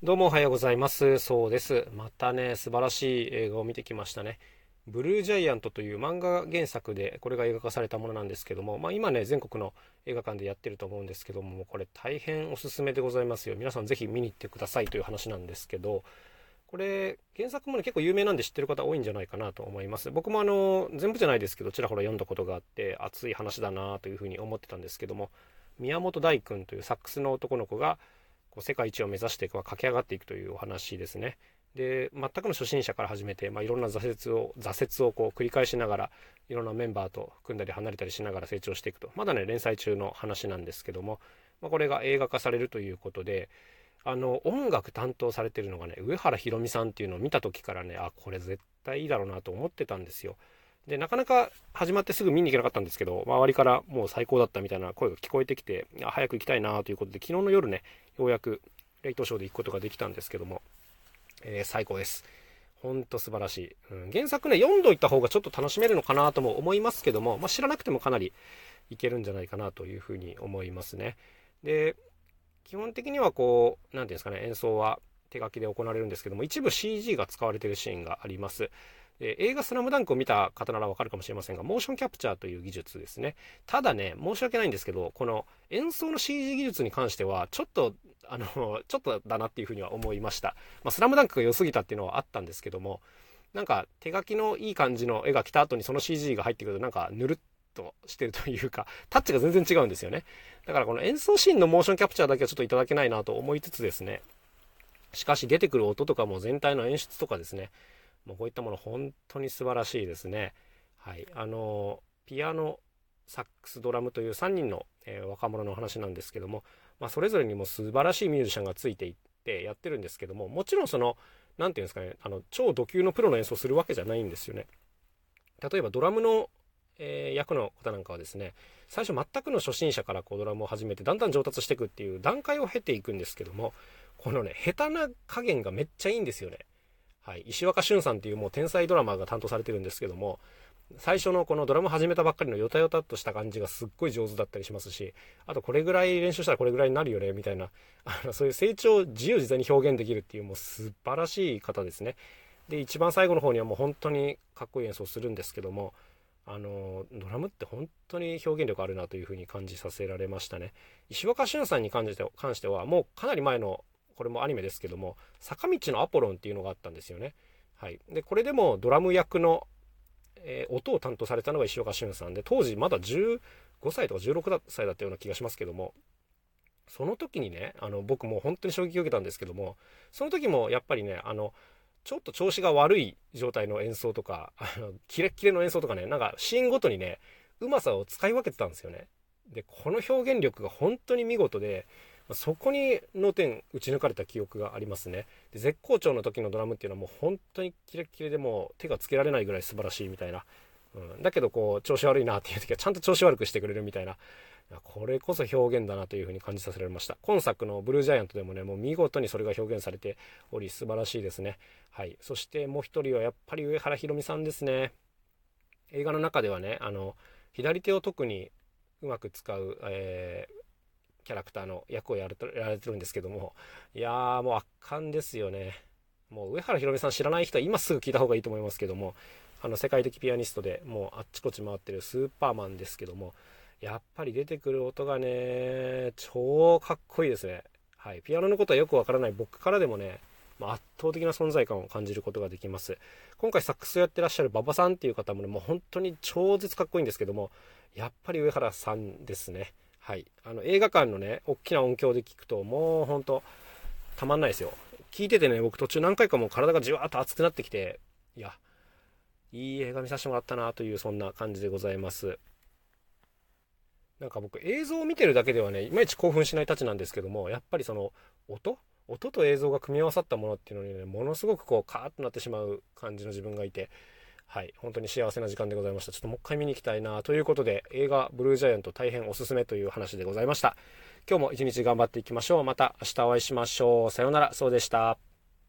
どうもおはようございます。そうです。またね、素晴らしい映画を見てきましたね。ブルージャイアントという漫画原作でこれが映画化されたものなんですけども、まあ、今ね全国の映画館でやってると思うんですけどもこれ大変おすすめでございますよ皆さんぜひ見に行ってくださいという話なんですけどこれ原作もね結構有名なんで知ってる方多いんじゃないかなと思います僕もあの全部じゃないですけどちらほら読んだことがあって熱い話だなというふうに思ってたんですけども宮本大君というサックスの男の子がこう世界一を目指して駆け上がっていくというお話ですね。で全くの初心者から始めて、まあ、いろんな挫折を挫折をこう繰り返しながらいろんなメンバーと組んだり離れたりしながら成長していくとまだね連載中の話なんですけども、まあ、これが映画化されるということであの音楽担当されてるのがね上原ひろみさんっていうのを見た時からねあこれ絶対いいだろうなと思ってたんですよ。でなかなか始まってすぐ見に行けなかったんですけど周りからもう最高だったみたいな声が聞こえてきて早く行きたいなということで昨日の夜ねようやくレイトショーで行くことができたんですけども、えー、最高です。ほんと素晴らしい、うん。原作ね、読んどいた方がちょっと楽しめるのかなとも思いますけども、まあ、知らなくてもかなりいけるんじゃないかなというふうに思いますね。で、基本的にはこう、何ていうんですかね、演奏は手書きで行われるんですけども、一部 CG が使われているシーンがあります。で映画スラムダンクを見た方ならわかるかもしれませんが、モーションキャプチャーという技術ですね。ただね、申し訳ないんですけど、この演奏の CG 技術に関しては、ちょっと、あの、ちょっとだなっていうふうには思いました。まあ、スラムダンクが良すぎたっていうのはあったんですけども、なんか手書きのいい感じの絵が来た後にその CG が入ってくると、なんかぬるっとしてるというか、タッチが全然違うんですよね。だからこの演奏シーンのモーションキャプチャーだけはちょっといただけないなと思いつつですね、しかし出てくる音とかも全体の演出とかですね、もうこういったもの本当に素晴らしいですね。はい。あの、ピアノ、サックス、ドラムという3人の、えー、若者の話なんですけども、まあ、それぞれにも素晴らしいミュージシャンがついていってやってるんですけども、もちろんその、何て言うんですかね、あの、超ド級のプロの演奏するわけじゃないんですよね。例えばドラムの、えー、役の方なんかはですね、最初全くの初心者からこうドラムを始めてだんだん上達していくっていう段階を経ていくんですけども、このね、下手な加減がめっちゃいいんですよね。はい、石若俊さんっていうもう天才ドラマーが担当されてるんですけども、最初のこのドラム始めたばっかりのヨタヨタとした感じがすっごい上手だったりしますし、あとこれぐらい練習したらこれぐらいになるよね、みたいな、あのそういう成長を自由自在に表現できるっていうもう素晴らしい方ですね。で、一番最後の方にはもう本当にかっこいい演奏するんですけども、あの、ドラムって本当に表現力あるなというふうに感じさせられましたね。石若俊さんに関して関しては、もうかなり前のこれもアニメですけども、坂道のアポロンっていうのがあったんですよね。はい。で、これでもドラム役の、えー、音を担当されたのが石岡俊さんで、当時まだ15歳とか16歳だったような気がしますけども、その時にね、あの、僕も本当に衝撃を受けたんですけども、その時もやっぱりね、あの、ちょっと調子が悪い状態の演奏とか、あの、キレッキレの演奏とかね、なんかシーンごとにね、うまさを使い分けてたんですよね。で、この表現力が本当に見事で、そこに脳天打ち抜かれた記憶がありますね。で絶好調の時のドラムっていうのはもう本当にキレッキレでもう手がつけられないぐらい素晴らしいみたいな、うん、だけどこう調子悪いなっていう時はちゃんと調子悪くしてくれるみたいな。これこそ表現だなというふうに感じさせられました。今作のブルージャイアントでもねもう見事にそれが表現されており素晴らしいですね。はい。そしてもう一人はやっぱり上原ひろみさんですね。映画の中ではねあの左手を特にうまく使う、えーキャラクターの役をやるとやられてるんですけども、いやーもう圧巻ですよね。もう上原ひろみさん知らない人は今すぐ聞いた方がいいと思いますけども、あの世界的ピアニストでもうあっちこっち回ってるスーパーマンですけども、やっぱり出てくる音がね、超かっこいいですね。はい。ピアノのことはよくわからない僕からでもね、圧倒的な存在感を感じることができます。今回サックスをやってらっしゃる馬場さんっていう方もね、もう本当に超絶かっこいいんですけども、やっぱり上原さんですね。はい。あの、映画館のね、大きな音響で聞くと、もうほんと、たまんないですよ。聞いててね、僕途中何回かもう体がじわーっと熱くなってきて、いや、いい映画見させてもらったなという、そんな感じでございます。なんか僕、映像を見てるだけではね、いまいち興奮しないたちなんですけども、やっぱりその、音？音と映像が組み合わさったものっていうのにね、ものすごくこう、カーッとなってしまう感じの自分がいて、はい、本当に幸せな時間でございました。ちょっともう一回見に行きたいなということで、映画ブルージャイアント大変おすすめという話でございました。今日も一日頑張っていきましょう。また明日お会いしましょう。さようなら、そうでした。